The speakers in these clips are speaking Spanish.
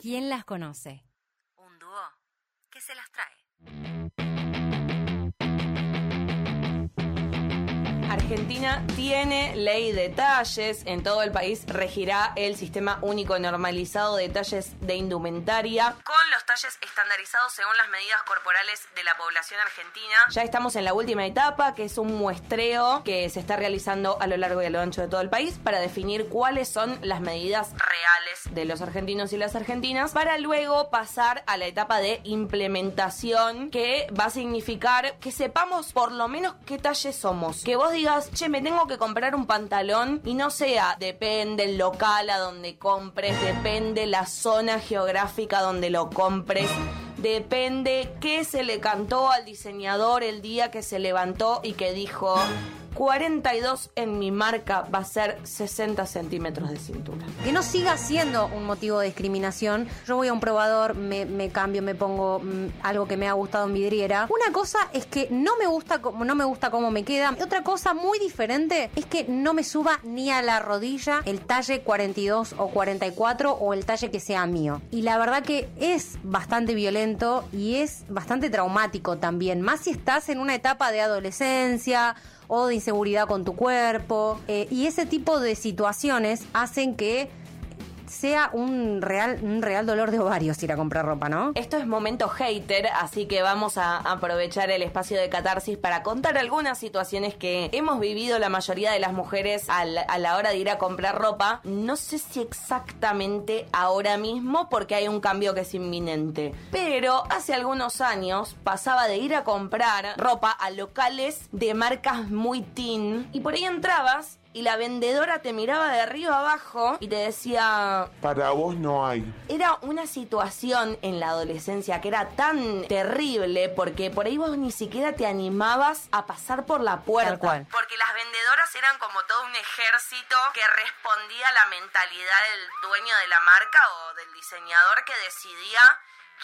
¿Quién las conoce? Un dúo que se las trae. Argentina tiene ley de talles. En todo el país regirá el sistema único normalizado de talles de indumentaria. Con los talles estandarizados según las medidas corporales de la población argentina. Ya estamos en la última etapa, que es un muestreo que se está realizando a lo largo y a lo ancho de todo el país para definir cuáles son las medidas reales de los argentinos y las argentinas, para luego pasar a la etapa de implementación, que va a significar que sepamos por lo menos qué talle somos. Que vos digas, che, me tengo que comprar un pantalón y no sea, depende el local a donde compres, depende la zona geográfica donde lo compres. Depende qué se le cantó al diseñador el día que se levantó y que dijo, 42 en mi marca va a ser 60 centímetros de cintura. Que no siga siendo un motivo de discriminación. Yo voy a un probador, me, cambio, me pongo mm, algo que me ha gustado en vidriera. Una cosa es que no me gusta como no me gusta cómo me queda. Otra cosa muy diferente es que no me suba ni a la rodilla el talle 42 o 44 o el talle que sea mío. Y la verdad que es bastante violento y es bastante traumático también, más si estás en una etapa de adolescencia o de inseguridad con tu cuerpo. eh, y ese tipo de situaciones hacen que sea un real, un real dolor de ovarios ir a comprar ropa, ¿no? Esto es momento hater, así que vamos a aprovechar el espacio de catarsis para contar algunas situaciones que hemos vivido la mayoría de las mujeres al- a la hora de ir a comprar ropa. No sé si exactamente ahora mismo porque hay un cambio que es inminente, pero hace algunos años pasaba de ir a comprar ropa a locales de marcas muy teen y por ahí entrabas y la vendedora te miraba de arriba abajo y te decía, Para vos no hay. era una situación en la adolescencia que era tan terrible porque por ahí vos ni siquiera te animabas a pasar por la puerta. Tal cual. Porque las vendedoras eran como todo un ejército que respondía a la mentalidad del dueño de la marca o del diseñador que decidía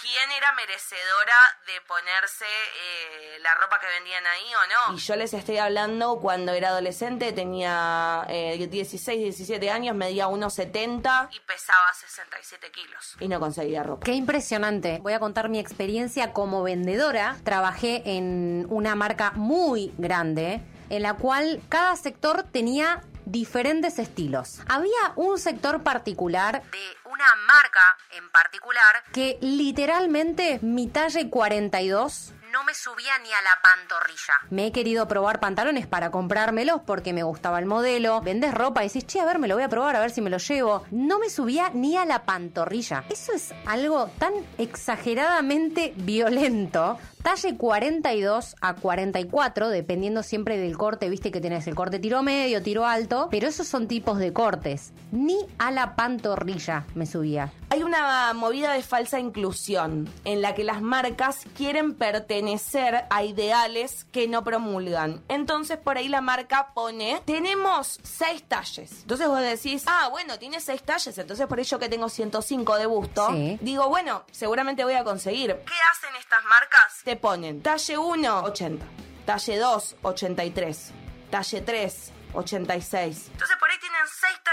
quién era merecedora de ponerse eh, la ropa que vendían ahí o no. Y yo les estoy hablando cuando era adolescente, tenía eh, 16, 17 años, medía 1,70 y pesaba 67 kilos. Y no conseguía ropa. Qué impresionante. Voy a contar mi experiencia como vendedora. Trabajé en una marca muy grande en la cual cada sector tenía diferentes estilos. Había un sector particular De una marca en particular que literalmente mi talle 42 no me subía ni a la pantorrilla. me he querido probar pantalones para comprármelos porque me gustaba el modelo. Vendes ropa y decís, che, a ver, me lo voy a probar, a ver si me lo llevo. No me subía ni a la pantorrilla. Eso es algo tan exageradamente violento. Talle 42 a 44, dependiendo siempre del corte, viste que tenés el corte tiro medio, tiro alto, pero esos son tipos de cortes. Ni a la pantorrilla me subía. Hay una movida de falsa inclusión en la que las marcas quieren pertenecer a ideales que no promulgan. Entonces por ahí la marca pone, tenemos seis talles. Entonces vos decís, ah, bueno, tiene seis talles, entonces por ello que tengo 105 de busto, Sí. digo, bueno, seguramente voy a conseguir. ¿Qué hacen estas marcas? Te ponen talle 1, 80. Talle 2, 83. Talle 3, 86. Entonces por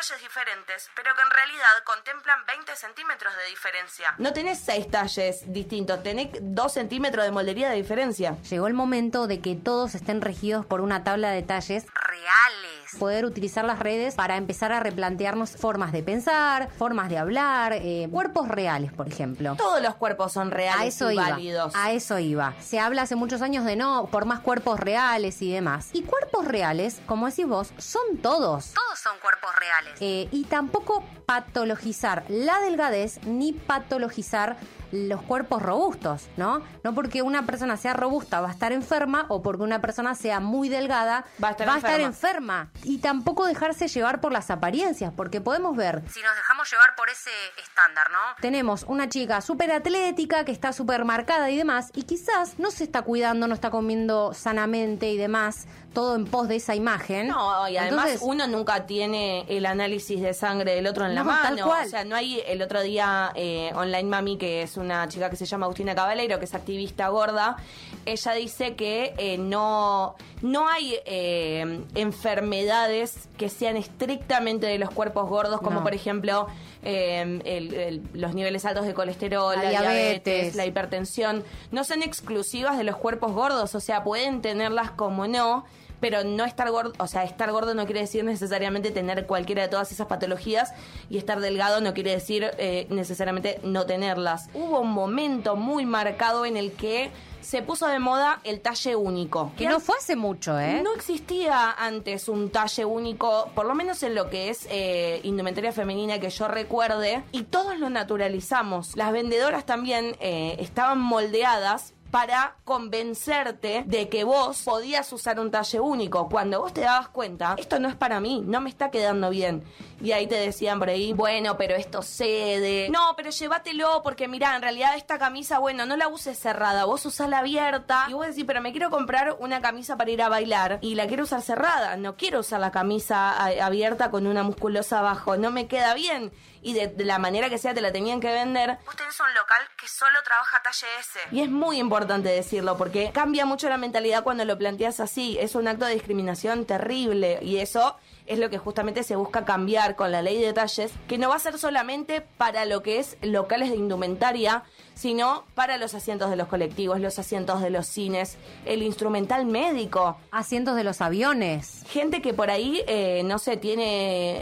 talles diferentes, pero que en realidad contemplan 20 centímetros de diferencia. No tenés seis talles distintos, tenés 2 centímetros de moldería de diferencia. Llegó el momento de que todos estén regidos por una tabla de talles Reales. poder utilizar las redes para empezar a replantearnos formas de pensar, formas de hablar, eh, cuerpos reales, por ejemplo. Todos los cuerpos son A reales eso y iba. válidos. A eso iba. Se habla hace muchos años de no, por más cuerpos reales y demás. Y cuerpos reales, como decís vos, son todos. Todos son cuerpos reales. Eh, y tampoco patologizar la delgadez ni patologizar los cuerpos robustos, ¿no? No porque una persona sea robusta va a estar enferma o porque una persona sea muy delgada Va a estar enferma. Y tampoco dejarse llevar por las apariencias, porque podemos ver Si nos dejamos llevar por ese estándar, ¿no? tenemos una chica súper atlética que está súper marcada y demás, y quizás no se está cuidando, no está comiendo sanamente y demás, todo en pos de esa imagen. No, y además Entonces, uno nunca tiene el análisis de sangre del otro en la No, tal mano. cual. O sea, no hay el otro día eh, Online Mami, que es una chica que se llama Agustina Caballero, que es activista gorda. Ella dice que eh, no, no hay eh, enfermedades que sean estrictamente de los cuerpos gordos, como No. por ejemplo eh, el- el- los niveles altos de colesterol, La la, diabetes. diabetes. la hipertensión, no son exclusivas de los cuerpos gordos, o sea, pueden tenerlas como no. Pero no estar gordo, o sea, estar gordo no quiere decir necesariamente tener cualquiera de todas esas patologías y estar delgado no quiere decir eh, necesariamente no tenerlas. Hubo un momento muy marcado en el que se puso de moda el talle único. Que no fue hace mucho, ¿eh? No existía antes un talle único, por lo menos en lo que es eh, indumentaria femenina que yo recuerde, y todos lo naturalizamos. Las vendedoras también eh, estaban moldeadas para convencerte de que vos podías usar un talle único. Cuando vos te dabas cuenta, esto no es para mí, no me está quedando bien. Y ahí te decían por ahí, bueno, pero esto cede. No, pero llévatelo porque mira, en realidad esta camisa, bueno, no la uses cerrada, vos usala abierta. Y vos decís, pero me quiero comprar una camisa para ir a bailar y la quiero usar cerrada. No quiero usar la camisa abierta con una musculosa abajo, no me queda bien. Y de, de la manera que sea te la tenían que vender. Vos tenés un local que solo trabaja talle S. Y es muy importante decirlo porque cambia mucho la mentalidad cuando lo planteas así. Es un acto de discriminación terrible y eso es lo que justamente se busca cambiar con la ley de detalles, que no va a ser solamente para lo que es locales de indumentaria, sino para los asientos de los colectivos, los asientos de los cines, el instrumental médico. Asientos de los aviones. Gente que por ahí, eh, no sé, tiene,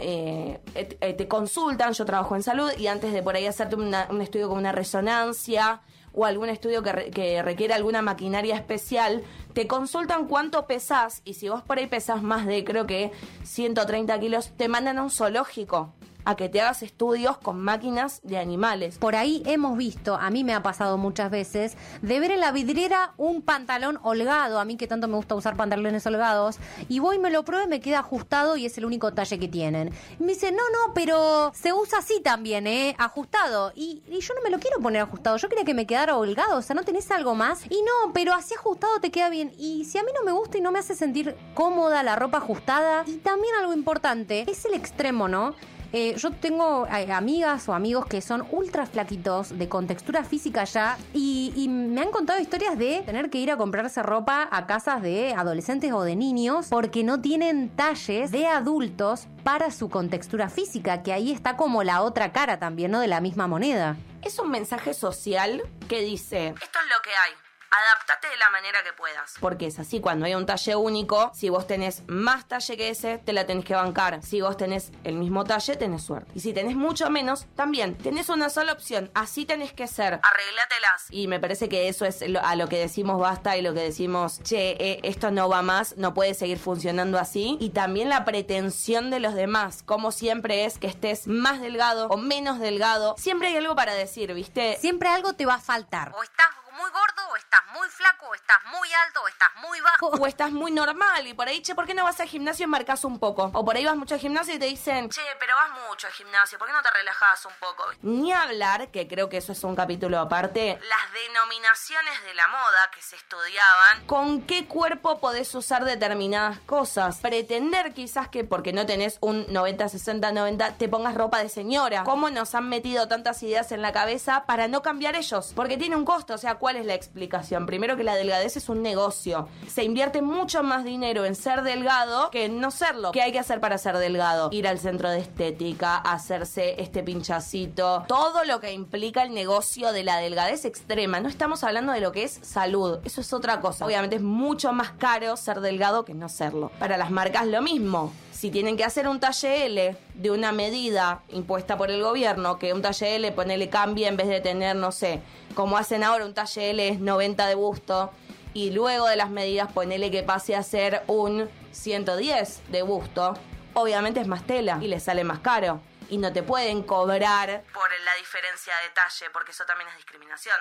eh, eh, eh, te consultan, yo trabajo en salud y antes de por ahí hacerte una- un estudio con una resonancia o algún estudio que, re- que requiere alguna maquinaria especial, te consultan cuánto pesás y si vos por ahí pesás más de creo que 130 kilos, te mandan a un zoológico a que te hagas estudios con máquinas de animales. Por ahí hemos visto, a mí me ha pasado muchas veces, de ver en la vidriera un pantalón holgado, a mí que tanto me gusta usar pantalones holgados, y voy, me lo pruebo y me queda ajustado y es el único talle que tienen. Y me dice, no, no, pero se usa así también, ¿eh? Ajustado. Y, y yo no me lo quiero poner ajustado, yo quería que me quedara holgado, o sea, ¿no tenés algo más? Y no, pero así ajustado te queda bien. Y si a mí no me gusta y no me hace sentir cómoda la ropa ajustada, y también algo importante, es el extremo, ¿no? Eh, yo tengo eh, amigas o amigos que son ultra flaquitos, de contextura física ya, y, y me han contado historias de tener que ir a comprarse ropa a casas de adolescentes o de niños porque no tienen talles de adultos para su contextura física, que ahí está como la otra cara también, ¿no? De la misma moneda. Es un mensaje social que dice, Esto es lo que hay. Adaptate de la manera que puedas. Porque es así, cuando hay un talle único, si vos tenés más talle que ese, te la tenés que bancar. Si vos tenés el mismo talle, tenés suerte. Y si tenés mucho menos, también tenés una sola opción. Así tenés que ser. Arreglátelas. Y me parece que eso es lo- a lo que decimos basta y lo que decimos, che, eh, esto no va más, no puede seguir funcionando así. Y también la pretensión de los demás, como siempre es que estés más delgado o menos delgado. Siempre hay algo para decir, ¿viste? Siempre algo te va a faltar. O estás muy gordo, o estás muy flaco, o estás muy alto, o estás muy bajo. O estás muy normal y por ahí, che, ¿por qué no vas al gimnasio y marcas un poco? O por ahí vas mucho al gimnasio y te dicen, Che, pero vas mucho al gimnasio, ¿por qué no te relajás un poco? ni hablar, que creo que eso es un capítulo aparte, Las denominaciones de la moda que se estudiaban. con qué cuerpo podés usar determinadas cosas. Pretender quizás que porque no tenés un 90, 60, 90, te pongas ropa de señora. ¿Cómo nos han metido tantas ideas en la cabeza para no cambiar ellos? Porque tiene un costo, o sea, ¿cuál es la explicación? Primero que la delgadez es un negocio. Se invierte mucho más dinero en ser delgado que en no serlo. ¿Qué hay que hacer para ser delgado? Ir al centro de estética, hacerse este pinchacito, todo lo que implica el negocio de la delgadez extrema. No estamos hablando de lo que es salud, eso es otra cosa. Obviamente es mucho más caro ser delgado que no serlo. Para las marcas lo mismo. Si tienen que hacer un talle L de una medida impuesta por el gobierno, que un talle L, ponele cambia en vez de tener, no sé, como hacen ahora, un talle L es 90 de busto, y luego de las medidas ponele que pase a ser un 110 de busto, obviamente es más tela y les sale más caro. Y no te pueden cobrar Por la diferencia de talle, porque eso también es discriminación.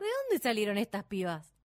¿De dónde salieron estas pibas?